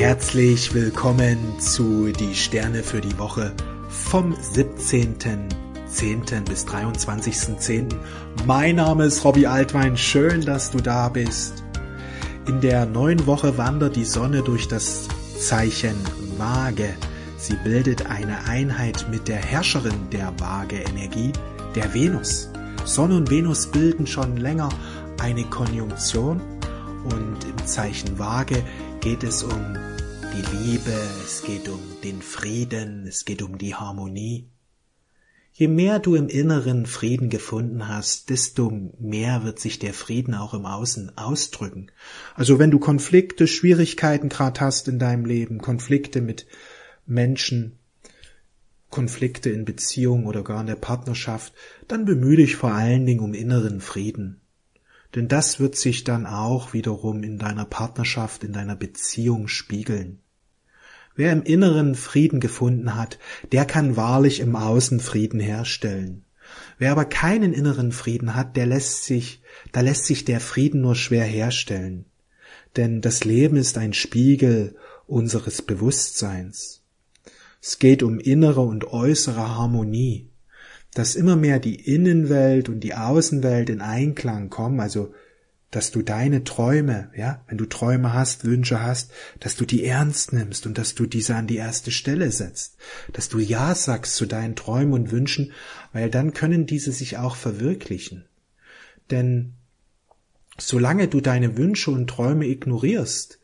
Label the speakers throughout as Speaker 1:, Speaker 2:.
Speaker 1: Herzlich willkommen zu Die Sterne für die Woche vom 17.10. bis 23.10. Mein Name ist Robbie Altwein, schön, dass du da bist. In der neuen Woche wandert die Sonne durch das Zeichen Waage. Sie bildet eine Einheit mit der Herrscherin der Waage-Energie, der Venus. Sonne und Venus bilden schon länger eine Konjunktion und im Zeichen Waage geht es um die Liebe, es geht um den Frieden, es geht um die Harmonie. Je mehr du im Inneren Frieden gefunden hast, desto mehr wird sich der Frieden auch im Außen ausdrücken. Also wenn du Konflikte, Schwierigkeiten gerade hast in deinem Leben, Konflikte mit Menschen, Konflikte in Beziehung oder gar in der Partnerschaft, dann bemühe dich vor allen Dingen um inneren Frieden. Denn das wird sich dann auch wiederum in deiner Partnerschaft, in deiner Beziehung spiegeln. Wer im Inneren Frieden gefunden hat, der kann wahrlich im Außen Frieden herstellen. Wer aber keinen inneren Frieden hat, der lässt sich, da lässt sich der Frieden nur schwer herstellen. Denn das Leben ist ein Spiegel unseres Bewusstseins. Es geht um innere und äußere Harmonie dass immer mehr die Innenwelt und die Außenwelt in Einklang kommen, also dass du deine Träume, ja, wenn du Träume hast, Wünsche hast, dass du die ernst nimmst und dass du diese an die erste Stelle setzt, dass du Ja sagst zu deinen Träumen und Wünschen, weil dann können diese sich auch verwirklichen. Denn solange du deine Wünsche und Träume ignorierst,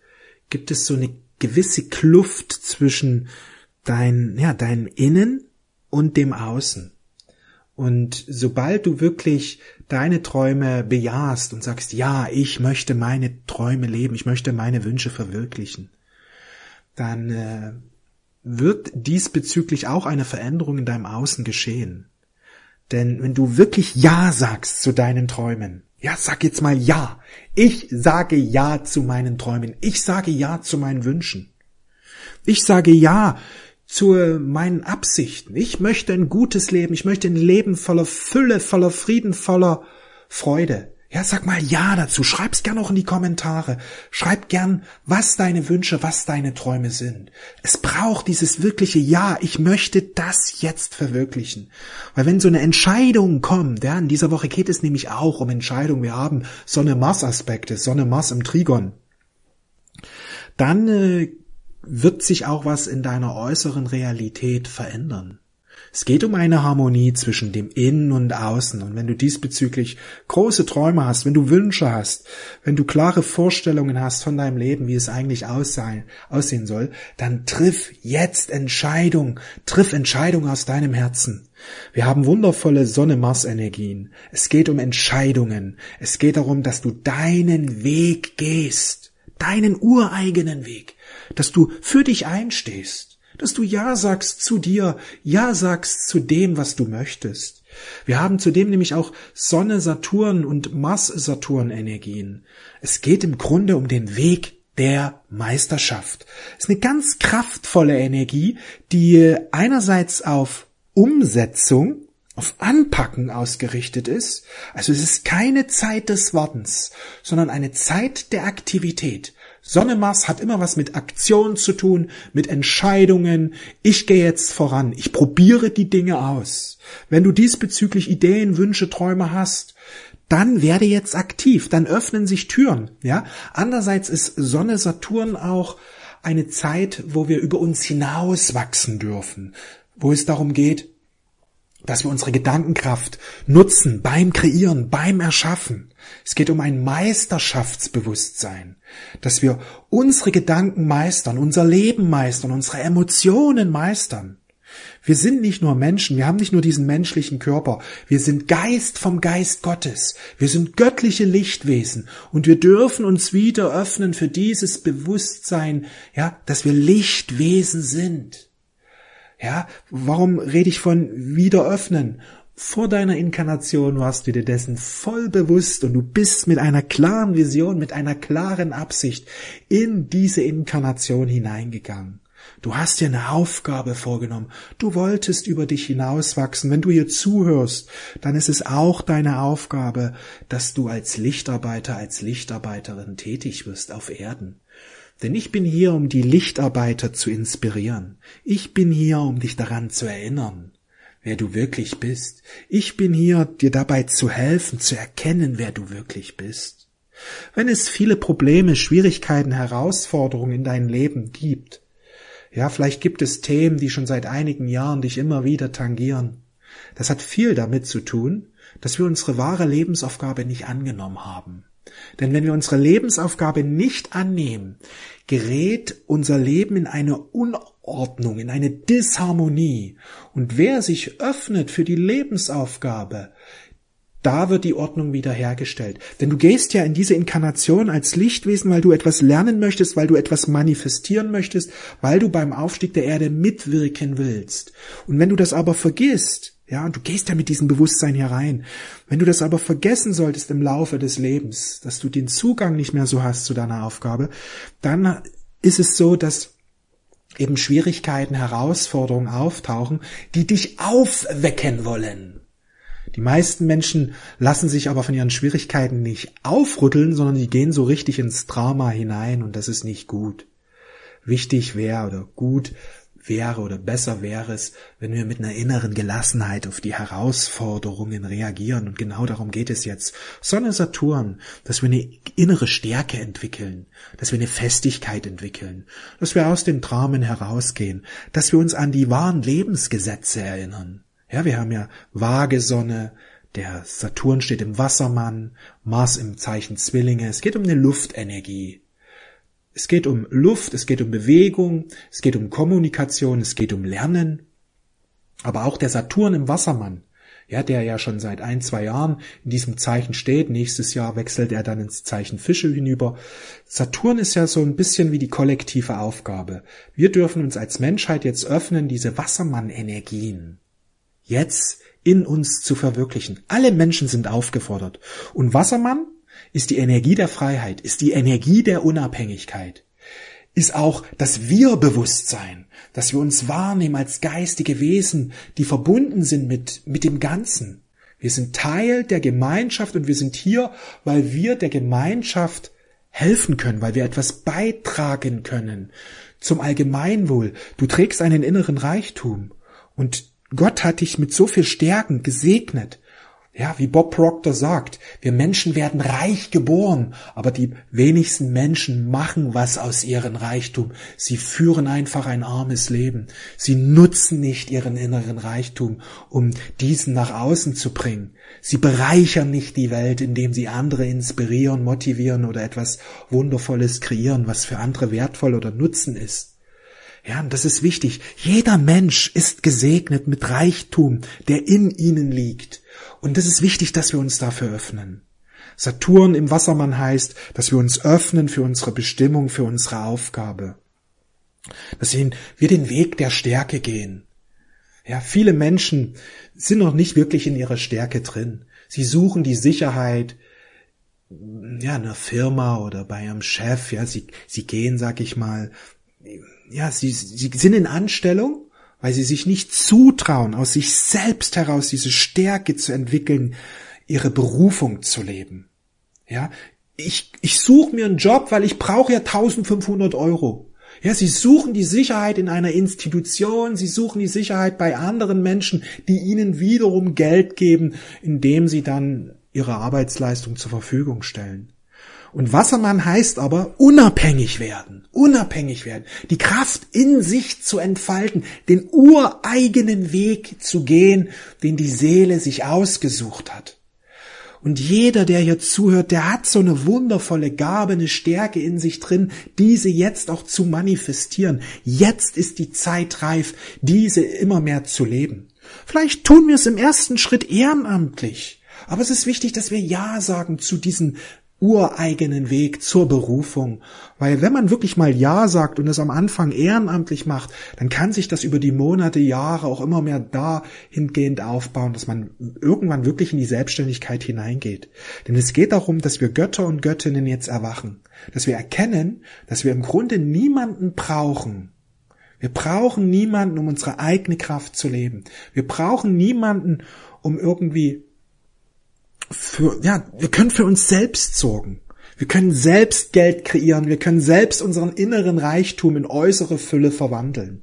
Speaker 1: gibt es so eine gewisse Kluft zwischen dein, ja, deinem Innen und dem Außen. Und sobald du wirklich deine Träume bejahst und sagst, ja, ich möchte meine Träume leben, ich möchte meine Wünsche verwirklichen, dann äh, wird diesbezüglich auch eine Veränderung in deinem Außen geschehen. Denn wenn du wirklich Ja sagst zu deinen Träumen, ja, sag jetzt mal Ja. Ich sage Ja zu meinen Träumen. Ich sage Ja zu meinen Wünschen. Ich sage Ja zu meinen Absichten. Ich möchte ein gutes Leben. Ich möchte ein Leben voller Fülle, voller Frieden, voller Freude. Ja, sag mal Ja dazu. Schreib's gern auch in die Kommentare. Schreib gern, was deine Wünsche, was deine Träume sind. Es braucht dieses wirkliche Ja. Ich möchte das jetzt verwirklichen. Weil wenn so eine Entscheidung kommt, ja, in dieser Woche geht es nämlich auch um Entscheidungen. Wir haben Sonne-Mars-Aspekte, Sonne-Mars im Trigon. Dann äh, wird sich auch was in deiner äußeren Realität verändern. Es geht um eine Harmonie zwischen dem Innen und Außen. Und wenn du diesbezüglich große Träume hast, wenn du Wünsche hast, wenn du klare Vorstellungen hast von deinem Leben, wie es eigentlich aussehen, soll, dann triff jetzt Entscheidung. Triff Entscheidung aus deinem Herzen. Wir haben wundervolle Sonne-Mars-Energien. Es geht um Entscheidungen. Es geht darum, dass du deinen Weg gehst. Deinen ureigenen Weg dass du für dich einstehst, dass du Ja sagst zu dir, Ja sagst zu dem, was du möchtest. Wir haben zudem nämlich auch Sonne, Saturn und Mars, Saturn Energien. Es geht im Grunde um den Weg der Meisterschaft. Es ist eine ganz kraftvolle Energie, die einerseits auf Umsetzung, auf Anpacken ausgerichtet ist. Also es ist keine Zeit des Wartens, sondern eine Zeit der Aktivität. Sonne Mars hat immer was mit Aktion zu tun, mit Entscheidungen. Ich gehe jetzt voran. Ich probiere die Dinge aus. Wenn du diesbezüglich Ideen, Wünsche, Träume hast, dann werde jetzt aktiv. Dann öffnen sich Türen, ja. Andererseits ist Sonne Saturn auch eine Zeit, wo wir über uns hinaus wachsen dürfen, wo es darum geht, dass wir unsere Gedankenkraft nutzen beim Kreieren, beim Erschaffen. Es geht um ein Meisterschaftsbewusstsein, dass wir unsere Gedanken meistern, unser Leben meistern, unsere Emotionen meistern. Wir sind nicht nur Menschen, wir haben nicht nur diesen menschlichen Körper, wir sind Geist vom Geist Gottes, wir sind göttliche Lichtwesen und wir dürfen uns wieder öffnen für dieses Bewusstsein, ja, dass wir Lichtwesen sind. Ja, warum rede ich von wieder öffnen? Vor deiner Inkarnation warst du dir dessen voll bewusst und du bist mit einer klaren Vision, mit einer klaren Absicht in diese Inkarnation hineingegangen. Du hast dir eine Aufgabe vorgenommen. Du wolltest über dich hinauswachsen. Wenn du hier zuhörst, dann ist es auch deine Aufgabe, dass du als Lichtarbeiter, als Lichtarbeiterin tätig wirst auf Erden. Denn ich bin hier, um die Lichtarbeiter zu inspirieren. Ich bin hier, um dich daran zu erinnern, wer du wirklich bist. Ich bin hier, dir dabei zu helfen, zu erkennen, wer du wirklich bist. Wenn es viele Probleme, Schwierigkeiten, Herausforderungen in deinem Leben gibt, ja, vielleicht gibt es Themen, die schon seit einigen Jahren dich immer wieder tangieren. Das hat viel damit zu tun, dass wir unsere wahre Lebensaufgabe nicht angenommen haben. Denn wenn wir unsere Lebensaufgabe nicht annehmen, gerät unser Leben in eine Unordnung, in eine Disharmonie. Und wer sich öffnet für die Lebensaufgabe, da wird die Ordnung wiederhergestellt. Denn du gehst ja in diese Inkarnation als Lichtwesen, weil du etwas lernen möchtest, weil du etwas manifestieren möchtest, weil du beim Aufstieg der Erde mitwirken willst. Und wenn du das aber vergisst, ja, und du gehst ja mit diesem Bewusstsein hier rein. Wenn du das aber vergessen solltest im Laufe des Lebens, dass du den Zugang nicht mehr so hast zu deiner Aufgabe, dann ist es so, dass eben Schwierigkeiten, Herausforderungen auftauchen, die dich aufwecken wollen. Die meisten Menschen lassen sich aber von ihren Schwierigkeiten nicht aufrütteln, sondern die gehen so richtig ins Drama hinein und das ist nicht gut. Wichtig wäre oder gut wäre oder besser wäre es, wenn wir mit einer inneren Gelassenheit auf die Herausforderungen reagieren. Und genau darum geht es jetzt. Sonne Saturn, dass wir eine innere Stärke entwickeln, dass wir eine Festigkeit entwickeln, dass wir aus den Dramen herausgehen, dass wir uns an die wahren Lebensgesetze erinnern. Ja, wir haben ja vage Sonne, der Saturn steht im Wassermann, Mars im Zeichen Zwillinge. Es geht um eine Luftenergie. Es geht um Luft, es geht um Bewegung, es geht um Kommunikation, es geht um Lernen. Aber auch der Saturn im Wassermann, ja, der ja schon seit ein, zwei Jahren in diesem Zeichen steht. Nächstes Jahr wechselt er dann ins Zeichen Fische hinüber. Saturn ist ja so ein bisschen wie die kollektive Aufgabe. Wir dürfen uns als Menschheit jetzt öffnen, diese Wassermann-Energien jetzt in uns zu verwirklichen. Alle Menschen sind aufgefordert. Und Wassermann ist die Energie der Freiheit, ist die Energie der Unabhängigkeit, ist auch das Wir-Bewusstsein, dass wir uns wahrnehmen als geistige Wesen, die verbunden sind mit, mit dem Ganzen. Wir sind Teil der Gemeinschaft und wir sind hier, weil wir der Gemeinschaft helfen können, weil wir etwas beitragen können zum Allgemeinwohl. Du trägst einen inneren Reichtum und Gott hat dich mit so viel Stärken gesegnet, ja, wie Bob Proctor sagt, wir Menschen werden reich geboren, aber die wenigsten Menschen machen was aus ihrem Reichtum. Sie führen einfach ein armes Leben. Sie nutzen nicht ihren inneren Reichtum, um diesen nach außen zu bringen. Sie bereichern nicht die Welt, indem sie andere inspirieren, motivieren oder etwas Wundervolles kreieren, was für andere wertvoll oder nutzen ist. Ja, und das ist wichtig. Jeder Mensch ist gesegnet mit Reichtum, der in ihnen liegt. Und das ist wichtig, dass wir uns dafür öffnen. Saturn im Wassermann heißt, dass wir uns öffnen für unsere Bestimmung, für unsere Aufgabe. Dass wir den Weg der Stärke gehen. Ja, viele Menschen sind noch nicht wirklich in ihrer Stärke drin. Sie suchen die Sicherheit, ja, in einer Firma oder bei ihrem Chef, ja, sie, sie gehen, sag ich mal, ja, sie, sie sind in Anstellung weil sie sich nicht zutrauen, aus sich selbst heraus diese Stärke zu entwickeln, ihre Berufung zu leben. Ja, ich, ich suche mir einen Job, weil ich brauche ja 1500 Euro. Ja, sie suchen die Sicherheit in einer Institution, sie suchen die Sicherheit bei anderen Menschen, die ihnen wiederum Geld geben, indem sie dann ihre Arbeitsleistung zur Verfügung stellen. Und Wassermann heißt aber unabhängig werden, unabhängig werden, die Kraft in sich zu entfalten, den ureigenen Weg zu gehen, den die Seele sich ausgesucht hat. Und jeder, der hier zuhört, der hat so eine wundervolle Gabe, eine Stärke in sich drin, diese jetzt auch zu manifestieren. Jetzt ist die Zeit reif, diese immer mehr zu leben. Vielleicht tun wir es im ersten Schritt ehrenamtlich. Aber es ist wichtig, dass wir Ja sagen zu diesen ureigenen Weg zur Berufung. Weil wenn man wirklich mal Ja sagt und es am Anfang ehrenamtlich macht, dann kann sich das über die Monate, Jahre auch immer mehr dahingehend aufbauen, dass man irgendwann wirklich in die Selbstständigkeit hineingeht. Denn es geht darum, dass wir Götter und Göttinnen jetzt erwachen. Dass wir erkennen, dass wir im Grunde niemanden brauchen. Wir brauchen niemanden, um unsere eigene Kraft zu leben. Wir brauchen niemanden, um irgendwie für, ja, wir können für uns selbst sorgen. Wir können selbst Geld kreieren, wir können selbst unseren inneren Reichtum in äußere Fülle verwandeln.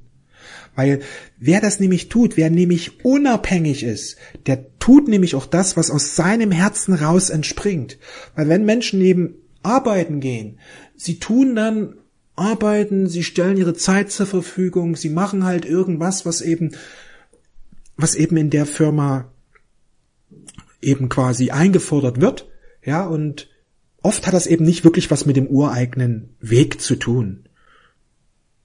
Speaker 1: Weil wer das nämlich tut, wer nämlich unabhängig ist, der tut nämlich auch das, was aus seinem Herzen raus entspringt. Weil wenn Menschen neben arbeiten gehen, sie tun dann arbeiten, sie stellen ihre Zeit zur Verfügung, sie machen halt irgendwas, was eben, was eben in der Firma eben quasi eingefordert wird, ja, und oft hat das eben nicht wirklich was mit dem ureigenen Weg zu tun.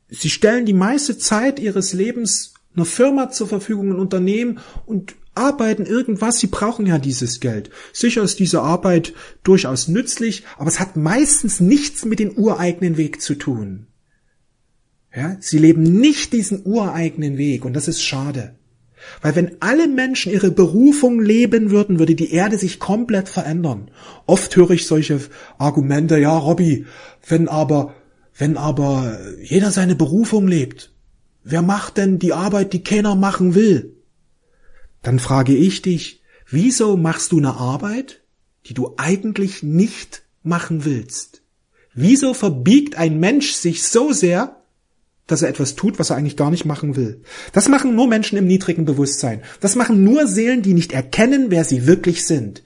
Speaker 1: Sie stellen die meiste Zeit ihres Lebens einer Firma zur Verfügung, ein Unternehmen und arbeiten irgendwas. Sie brauchen ja dieses Geld. Sicher ist diese Arbeit durchaus nützlich, aber es hat meistens nichts mit dem ureigenen Weg zu tun. Ja, sie leben nicht diesen ureigenen Weg und das ist schade. Weil wenn alle Menschen ihre Berufung leben würden, würde die Erde sich komplett verändern. Oft höre ich solche Argumente, ja, Robby, wenn aber, wenn aber jeder seine Berufung lebt, wer macht denn die Arbeit, die keiner machen will? Dann frage ich dich, wieso machst du eine Arbeit, die du eigentlich nicht machen willst? Wieso verbiegt ein Mensch sich so sehr, dass er etwas tut, was er eigentlich gar nicht machen will. Das machen nur Menschen im niedrigen Bewusstsein. Das machen nur Seelen, die nicht erkennen, wer sie wirklich sind.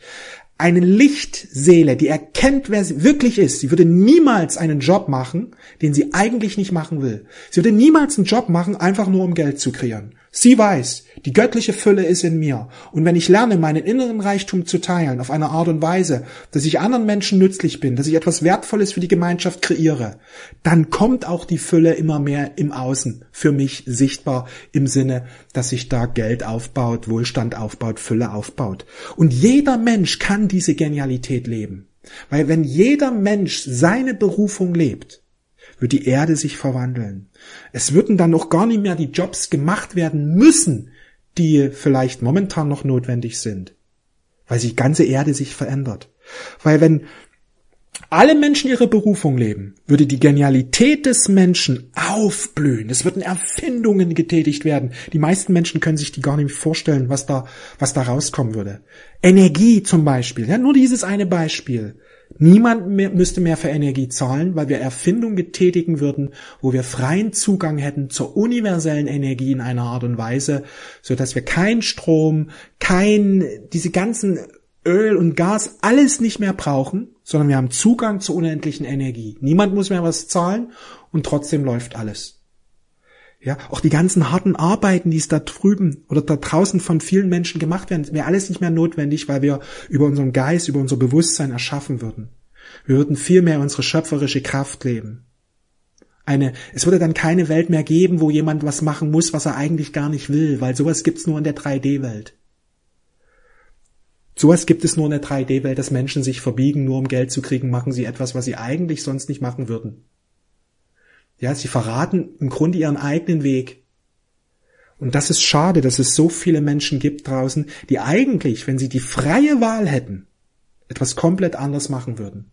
Speaker 1: Eine Lichtseele, die erkennt, wer sie wirklich ist, sie würde niemals einen Job machen, den sie eigentlich nicht machen will. Sie würde niemals einen Job machen, einfach nur um Geld zu kreieren. Sie weiß, die göttliche Fülle ist in mir. Und wenn ich lerne, meinen inneren Reichtum zu teilen, auf eine Art und Weise, dass ich anderen Menschen nützlich bin, dass ich etwas Wertvolles für die Gemeinschaft kreiere, dann kommt auch die Fülle immer mehr im Außen für mich sichtbar im Sinne, dass sich da Geld aufbaut, Wohlstand aufbaut, Fülle aufbaut. Und jeder Mensch kann diese Genialität leben. Weil wenn jeder Mensch seine Berufung lebt, wird die Erde sich verwandeln. Es würden dann noch gar nicht mehr die Jobs gemacht werden müssen, die vielleicht momentan noch notwendig sind, weil die ganze Erde sich verändert. Weil wenn alle Menschen ihre Berufung leben, würde die Genialität des Menschen aufblühen. Es würden Erfindungen getätigt werden. Die meisten Menschen können sich die gar nicht vorstellen, was da, was da rauskommen würde. Energie zum Beispiel. Ja, nur dieses eine Beispiel. Niemand mehr, müsste mehr für Energie zahlen, weil wir Erfindungen getätigen würden, wo wir freien Zugang hätten zur universellen Energie in einer Art und Weise, so dass wir kein Strom, kein, diese ganzen Öl und Gas, alles nicht mehr brauchen, sondern wir haben Zugang zur unendlichen Energie. Niemand muss mehr was zahlen und trotzdem läuft alles. Ja, auch die ganzen harten Arbeiten, die es da drüben oder da draußen von vielen Menschen gemacht werden, wäre alles nicht mehr notwendig, weil wir über unseren Geist, über unser Bewusstsein erschaffen würden. Wir würden viel mehr unsere schöpferische Kraft leben. Eine, es würde dann keine Welt mehr geben, wo jemand was machen muss, was er eigentlich gar nicht will, weil sowas gibt's nur in der 3D-Welt. Sowas gibt es nur in der 3D-Welt, dass Menschen sich verbiegen, nur um Geld zu kriegen, machen sie etwas, was sie eigentlich sonst nicht machen würden. Ja, sie verraten im Grunde ihren eigenen Weg. Und das ist schade, dass es so viele Menschen gibt draußen, die eigentlich, wenn sie die freie Wahl hätten, etwas komplett anders machen würden.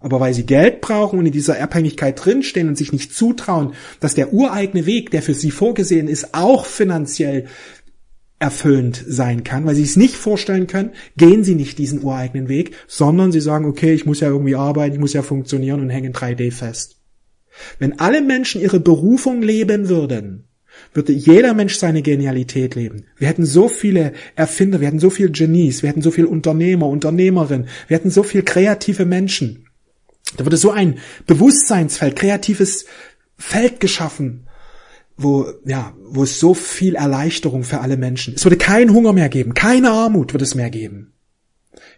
Speaker 1: Aber weil sie Geld brauchen und in dieser Abhängigkeit drinstehen und sich nicht zutrauen, dass der ureigene Weg, der für sie vorgesehen ist, auch finanziell erfüllend sein kann, weil sie es nicht vorstellen können, gehen sie nicht diesen ureigenen Weg, sondern sie sagen, okay, ich muss ja irgendwie arbeiten, ich muss ja funktionieren und hängen 3D fest. Wenn alle Menschen ihre Berufung leben würden, würde jeder Mensch seine Genialität leben. Wir hätten so viele Erfinder, wir hätten so viele Genies, wir hätten so viele Unternehmer, Unternehmerinnen, wir hätten so viele kreative Menschen. Da würde so ein Bewusstseinsfeld, kreatives Feld geschaffen, wo, ja, wo es so viel Erleichterung für alle Menschen. Es würde keinen Hunger mehr geben, keine Armut würde es mehr geben.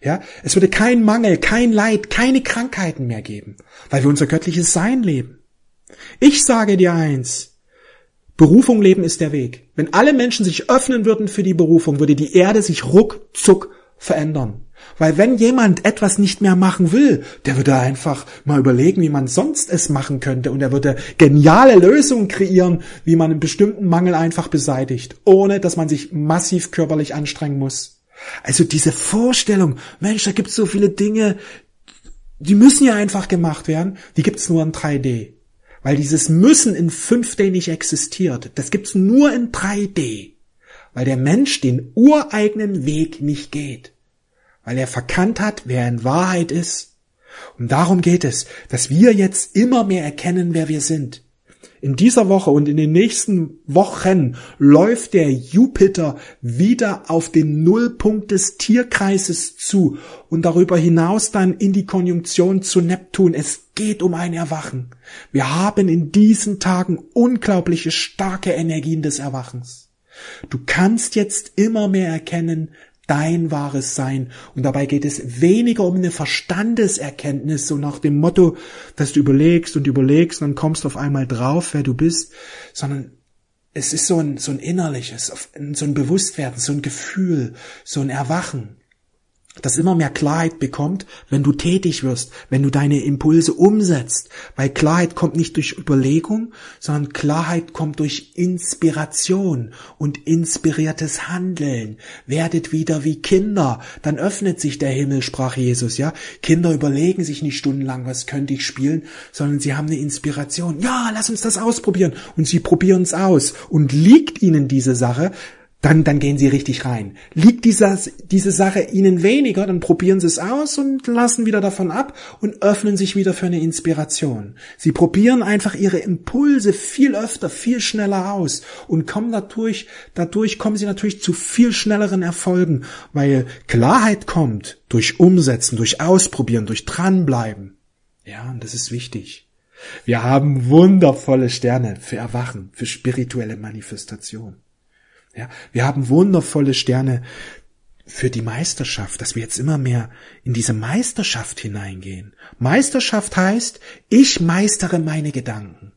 Speaker 1: Ja, es würde kein Mangel, kein Leid, keine Krankheiten mehr geben, weil wir unser göttliches Sein leben. Ich sage dir eins. Berufung leben ist der Weg. Wenn alle Menschen sich öffnen würden für die Berufung, würde die Erde sich ruckzuck verändern. Weil wenn jemand etwas nicht mehr machen will, der würde einfach mal überlegen, wie man sonst es machen könnte und er würde geniale Lösungen kreieren, wie man einen bestimmten Mangel einfach beseitigt, ohne dass man sich massiv körperlich anstrengen muss. Also diese Vorstellung, Mensch, da gibt's so viele Dinge, die müssen ja einfach gemacht werden, die gibt's nur in 3D. Weil dieses Müssen in 5D nicht existiert. Das gibt's nur in 3D. Weil der Mensch den ureigenen Weg nicht geht. Weil er verkannt hat, wer in Wahrheit ist. Und darum geht es, dass wir jetzt immer mehr erkennen, wer wir sind. In dieser Woche und in den nächsten Wochen läuft der Jupiter wieder auf den Nullpunkt des Tierkreises zu und darüber hinaus dann in die Konjunktion zu Neptun. Es geht um ein Erwachen. Wir haben in diesen Tagen unglaubliche starke Energien des Erwachens. Du kannst jetzt immer mehr erkennen, dein wahres Sein. Und dabei geht es weniger um eine Verstandeserkenntnis, so nach dem Motto, dass du überlegst und überlegst und dann kommst auf einmal drauf, wer du bist, sondern es ist so ein, so ein innerliches, so ein Bewusstwerden, so ein Gefühl, so ein Erwachen das immer mehr Klarheit bekommt, wenn du tätig wirst, wenn du deine Impulse umsetzt. Weil Klarheit kommt nicht durch Überlegung, sondern Klarheit kommt durch Inspiration und inspiriertes Handeln. Werdet wieder wie Kinder, dann öffnet sich der Himmel, sprach Jesus, ja. Kinder überlegen sich nicht stundenlang, was könnte ich spielen, sondern sie haben eine Inspiration. Ja, lass uns das ausprobieren. Und sie probieren es aus. Und liegt ihnen diese Sache, dann, dann gehen sie richtig rein. Liegt dieser, diese Sache ihnen weniger, dann probieren sie es aus und lassen wieder davon ab und öffnen sich wieder für eine Inspiration. Sie probieren einfach ihre Impulse viel öfter, viel schneller aus und kommen dadurch, dadurch kommen sie natürlich zu viel schnelleren Erfolgen, weil Klarheit kommt durch Umsetzen, durch Ausprobieren, durch dranbleiben. Ja, und das ist wichtig. Wir haben wundervolle Sterne für Erwachen, für spirituelle Manifestation. Ja, wir haben wundervolle Sterne für die Meisterschaft, dass wir jetzt immer mehr in diese Meisterschaft hineingehen. Meisterschaft heißt, ich meistere meine Gedanken.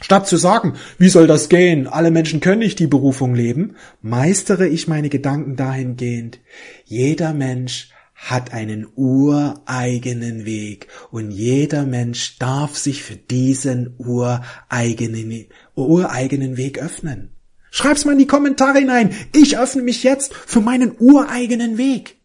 Speaker 1: Statt zu sagen, wie soll das gehen? Alle Menschen können nicht die Berufung leben, meistere ich meine Gedanken dahingehend. Jeder Mensch hat einen ureigenen Weg und jeder Mensch darf sich für diesen ureigenen, ureigenen Weg öffnen. Schreib's mal in die Kommentare hinein. Ich öffne mich jetzt für meinen ureigenen Weg.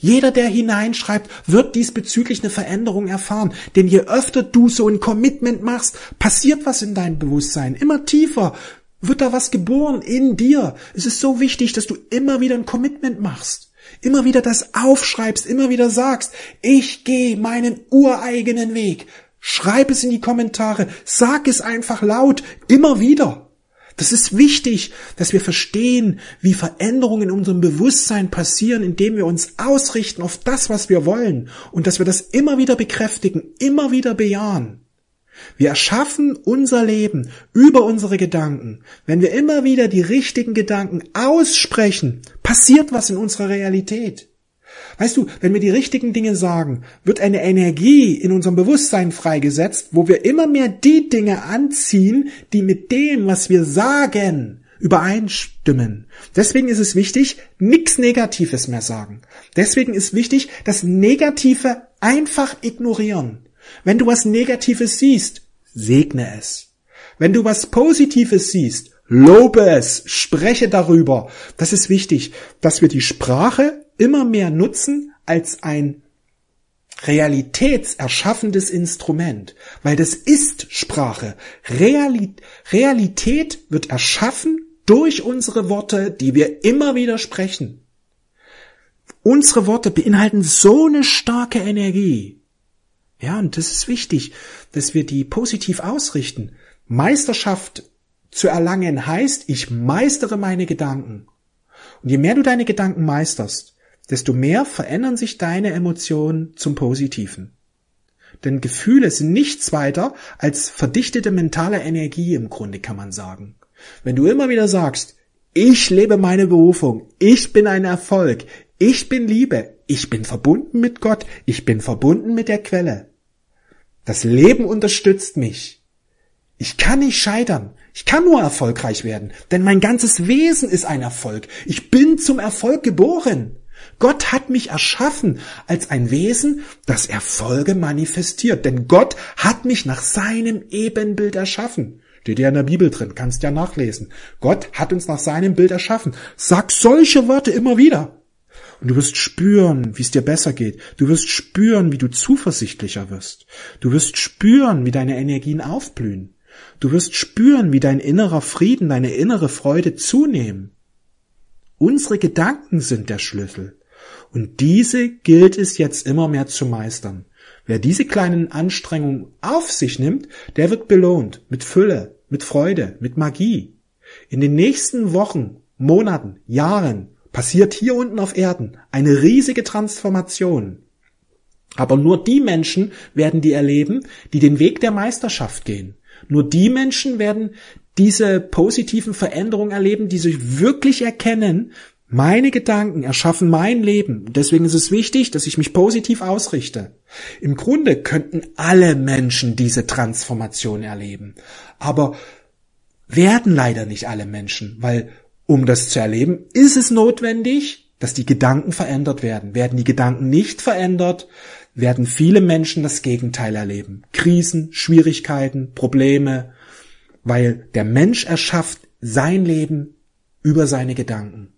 Speaker 1: Jeder, der hineinschreibt, wird diesbezüglich eine Veränderung erfahren. Denn je öfter du so ein Commitment machst, passiert was in deinem Bewusstsein. Immer tiefer wird da was geboren in dir. Es ist so wichtig, dass du immer wieder ein Commitment machst. Immer wieder das aufschreibst, immer wieder sagst, ich gehe meinen ureigenen Weg. Schreib es in die Kommentare, sag es einfach laut, immer wieder. Das ist wichtig, dass wir verstehen, wie Veränderungen in unserem Bewusstsein passieren, indem wir uns ausrichten auf das, was wir wollen und dass wir das immer wieder bekräftigen, immer wieder bejahen. Wir erschaffen unser Leben über unsere Gedanken. Wenn wir immer wieder die richtigen Gedanken aussprechen, passiert was in unserer Realität. Weißt du, wenn wir die richtigen Dinge sagen, wird eine Energie in unserem Bewusstsein freigesetzt, wo wir immer mehr die Dinge anziehen, die mit dem, was wir sagen, übereinstimmen. Deswegen ist es wichtig, nichts Negatives mehr sagen. Deswegen ist wichtig, das Negative einfach ignorieren. Wenn du was Negatives siehst, segne es. Wenn du was Positives siehst, lobe es, spreche darüber. Das ist wichtig, dass wir die Sprache immer mehr nutzen als ein realitätserschaffendes Instrument, weil das ist Sprache. Realität wird erschaffen durch unsere Worte, die wir immer wieder sprechen. Unsere Worte beinhalten so eine starke Energie. Ja, und das ist wichtig, dass wir die positiv ausrichten. Meisterschaft zu erlangen heißt, ich meistere meine Gedanken. Und je mehr du deine Gedanken meisterst, desto mehr verändern sich deine Emotionen zum Positiven. Denn Gefühle sind nichts weiter als verdichtete mentale Energie im Grunde, kann man sagen. Wenn du immer wieder sagst, ich lebe meine Berufung, ich bin ein Erfolg, ich bin Liebe, ich bin verbunden mit Gott, ich bin verbunden mit der Quelle. Das Leben unterstützt mich. Ich kann nicht scheitern. Ich kann nur erfolgreich werden, denn mein ganzes Wesen ist ein Erfolg. Ich bin zum Erfolg geboren. Gott hat mich erschaffen als ein Wesen, das Erfolge manifestiert. Denn Gott hat mich nach seinem Ebenbild erschaffen. Steht ja in der Bibel drin, kannst ja nachlesen. Gott hat uns nach seinem Bild erschaffen. Sag solche Worte immer wieder. Und du wirst spüren, wie es dir besser geht. Du wirst spüren, wie du zuversichtlicher wirst. Du wirst spüren, wie deine Energien aufblühen. Du wirst spüren, wie dein innerer Frieden, deine innere Freude zunehmen. Unsere Gedanken sind der Schlüssel. Und diese gilt es jetzt immer mehr zu meistern. Wer diese kleinen Anstrengungen auf sich nimmt, der wird belohnt mit Fülle, mit Freude, mit Magie. In den nächsten Wochen, Monaten, Jahren passiert hier unten auf Erden eine riesige Transformation. Aber nur die Menschen werden die erleben, die den Weg der Meisterschaft gehen. Nur die Menschen werden diese positiven Veränderungen erleben, die sich wirklich erkennen, meine Gedanken erschaffen mein Leben. Deswegen ist es wichtig, dass ich mich positiv ausrichte. Im Grunde könnten alle Menschen diese Transformation erleben. Aber werden leider nicht alle Menschen, weil um das zu erleben, ist es notwendig, dass die Gedanken verändert werden. Werden die Gedanken nicht verändert, werden viele Menschen das Gegenteil erleben. Krisen, Schwierigkeiten, Probleme, weil der Mensch erschafft sein Leben über seine Gedanken.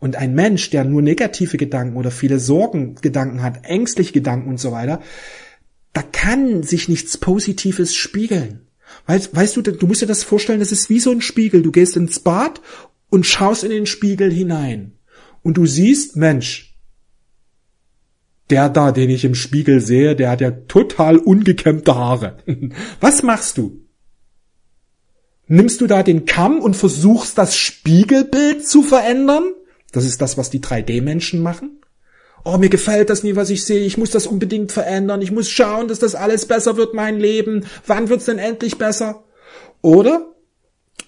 Speaker 1: Und ein Mensch, der nur negative Gedanken oder viele Sorgengedanken hat, ängstliche Gedanken und so weiter, da kann sich nichts Positives spiegeln. Weißt, weißt du, du musst dir das vorstellen, das ist wie so ein Spiegel. Du gehst ins Bad und schaust in den Spiegel hinein. Und du siehst, Mensch, der da, den ich im Spiegel sehe, der hat ja total ungekämmte Haare. Was machst du? Nimmst du da den Kamm und versuchst das Spiegelbild zu verändern? Das ist das, was die 3D-Menschen machen. Oh, mir gefällt das nie, was ich sehe. Ich muss das unbedingt verändern. Ich muss schauen, dass das alles besser wird, mein Leben. Wann wird's denn endlich besser? Oder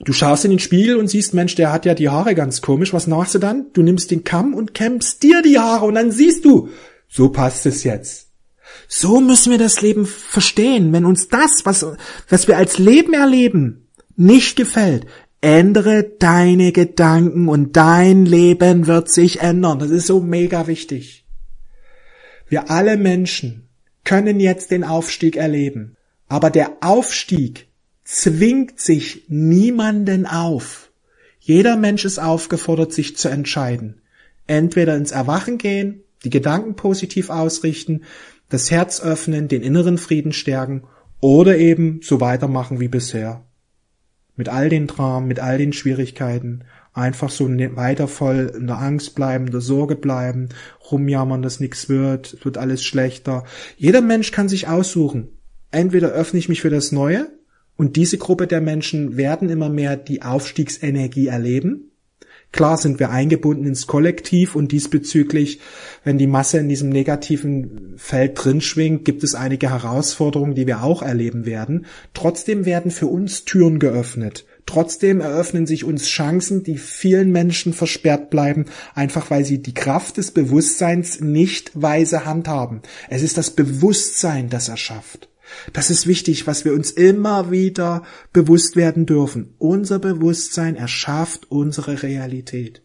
Speaker 1: du schaust in den Spiegel und siehst, Mensch, der hat ja die Haare ganz komisch. Was machst du dann? Du nimmst den Kamm und kämmst dir die Haare und dann siehst du, so passt es jetzt. So müssen wir das Leben verstehen. Wenn uns das, was, was wir als Leben erleben, nicht gefällt, ändere deine Gedanken und dein Leben wird sich ändern. Das ist so mega wichtig. Wir alle Menschen können jetzt den Aufstieg erleben. Aber der Aufstieg zwingt sich niemanden auf. Jeder Mensch ist aufgefordert, sich zu entscheiden. Entweder ins Erwachen gehen die Gedanken positiv ausrichten, das Herz öffnen, den inneren Frieden stärken oder eben so weitermachen wie bisher. Mit all den Dramen, mit all den Schwierigkeiten, einfach so ne, weiter voll in der Angst bleiben, in der Sorge bleiben, rumjammern, dass nichts wird, es wird alles schlechter. Jeder Mensch kann sich aussuchen. Entweder öffne ich mich für das Neue und diese Gruppe der Menschen werden immer mehr die Aufstiegsenergie erleben Klar sind wir eingebunden ins Kollektiv und diesbezüglich, wenn die Masse in diesem negativen Feld drin schwingt, gibt es einige Herausforderungen, die wir auch erleben werden. Trotzdem werden für uns Türen geöffnet. Trotzdem eröffnen sich uns Chancen, die vielen Menschen versperrt bleiben, einfach weil sie die Kraft des Bewusstseins nicht weise handhaben. Es ist das Bewusstsein, das erschafft. Das ist wichtig, was wir uns immer wieder bewusst werden dürfen. Unser Bewusstsein erschafft unsere Realität.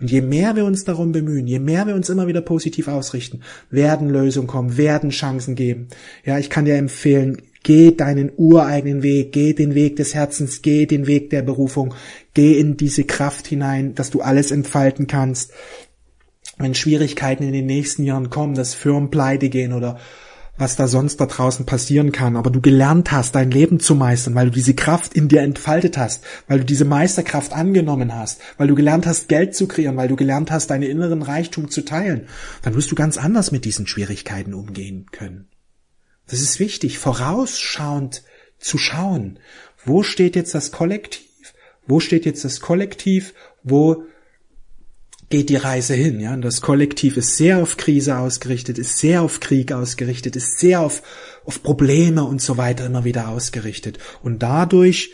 Speaker 1: Und je mehr wir uns darum bemühen, je mehr wir uns immer wieder positiv ausrichten, werden Lösungen kommen, werden Chancen geben. Ja, ich kann dir empfehlen, geh deinen ureigenen Weg, geh den Weg des Herzens, geh den Weg der Berufung, geh in diese Kraft hinein, dass du alles entfalten kannst. Wenn Schwierigkeiten in den nächsten Jahren kommen, dass Firmen pleite gehen oder was da sonst da draußen passieren kann, aber du gelernt hast, dein Leben zu meistern, weil du diese Kraft in dir entfaltet hast, weil du diese Meisterkraft angenommen hast, weil du gelernt hast, Geld zu kreieren, weil du gelernt hast, deine inneren Reichtum zu teilen, dann wirst du ganz anders mit diesen Schwierigkeiten umgehen können. Das ist wichtig, vorausschauend zu schauen, wo steht jetzt das Kollektiv, wo steht jetzt das Kollektiv, wo geht die Reise hin. Ja, und das Kollektiv ist sehr auf Krise ausgerichtet, ist sehr auf Krieg ausgerichtet, ist sehr auf auf Probleme und so weiter immer wieder ausgerichtet. Und dadurch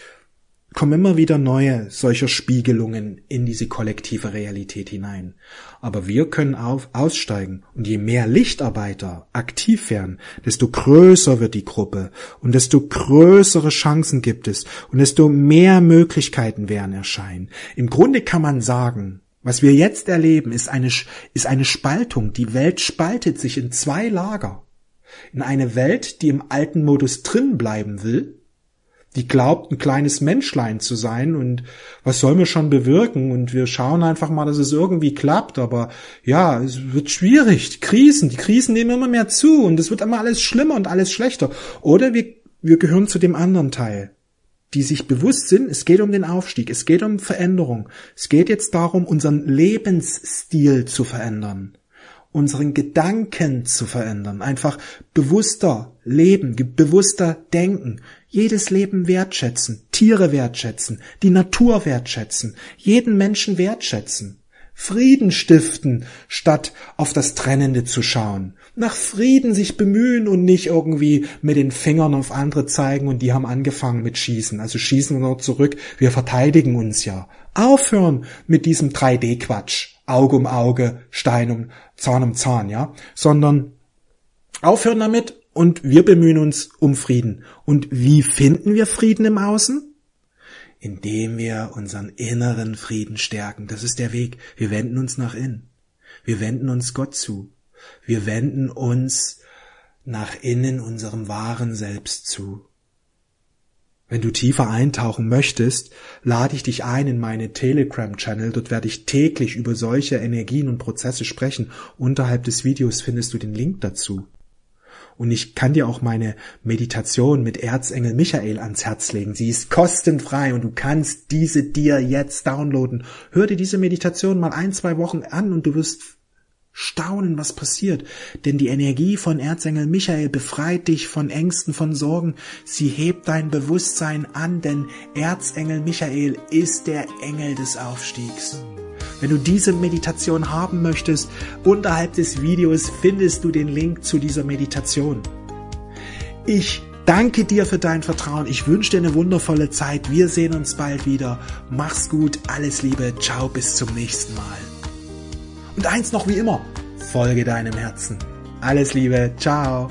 Speaker 1: kommen immer wieder neue solcher Spiegelungen in diese kollektive Realität hinein. Aber wir können auf, aussteigen und je mehr Lichtarbeiter aktiv werden, desto größer wird die Gruppe und desto größere Chancen gibt es und desto mehr Möglichkeiten werden erscheinen. Im Grunde kann man sagen, was wir jetzt erleben, ist eine, ist eine Spaltung. Die Welt spaltet sich in zwei Lager. In eine Welt, die im alten Modus drin bleiben will, die glaubt, ein kleines Menschlein zu sein und was soll man schon bewirken und wir schauen einfach mal, dass es irgendwie klappt, aber ja, es wird schwierig. Die Krisen, die Krisen nehmen immer mehr zu und es wird immer alles schlimmer und alles schlechter. Oder wir, wir gehören zu dem anderen Teil, die sich bewusst sind, es geht um den Aufstieg, es geht um Veränderung, es geht jetzt darum, unseren Lebensstil zu verändern, unseren Gedanken zu verändern, einfach bewusster leben, bewusster denken, jedes Leben wertschätzen, Tiere wertschätzen, die Natur wertschätzen, jeden Menschen wertschätzen. Frieden stiften, statt auf das Trennende zu schauen. Nach Frieden sich bemühen und nicht irgendwie mit den Fingern auf andere zeigen und die haben angefangen mit Schießen. Also schießen wir noch zurück, wir verteidigen uns ja. Aufhören mit diesem 3D-Quatsch. Auge um Auge, Stein um Zahn um Zahn, ja. Sondern aufhören damit und wir bemühen uns um Frieden. Und wie finden wir Frieden im Außen? Indem wir unseren inneren Frieden stärken. Das ist der Weg. Wir wenden uns nach innen. Wir wenden uns Gott zu. Wir wenden uns nach innen unserem wahren Selbst zu. Wenn du tiefer eintauchen möchtest, lade ich dich ein in meine Telegram-Channel. Dort werde ich täglich über solche Energien und Prozesse sprechen. Unterhalb des Videos findest du den Link dazu. Und ich kann dir auch meine Meditation mit Erzengel Michael ans Herz legen. Sie ist kostenfrei und du kannst diese dir jetzt downloaden. Hör dir diese Meditation mal ein, zwei Wochen an und du wirst staunen, was passiert. Denn die Energie von Erzengel Michael befreit dich von Ängsten, von Sorgen. Sie hebt dein Bewusstsein an, denn Erzengel Michael ist der Engel des Aufstiegs. Wenn du diese Meditation haben möchtest, unterhalb des Videos findest du den Link zu dieser Meditation. Ich danke dir für dein Vertrauen. Ich wünsche dir eine wundervolle Zeit. Wir sehen uns bald wieder. Mach's gut. Alles Liebe. Ciao. Bis zum nächsten Mal. Und eins noch wie immer. Folge deinem Herzen. Alles Liebe. Ciao.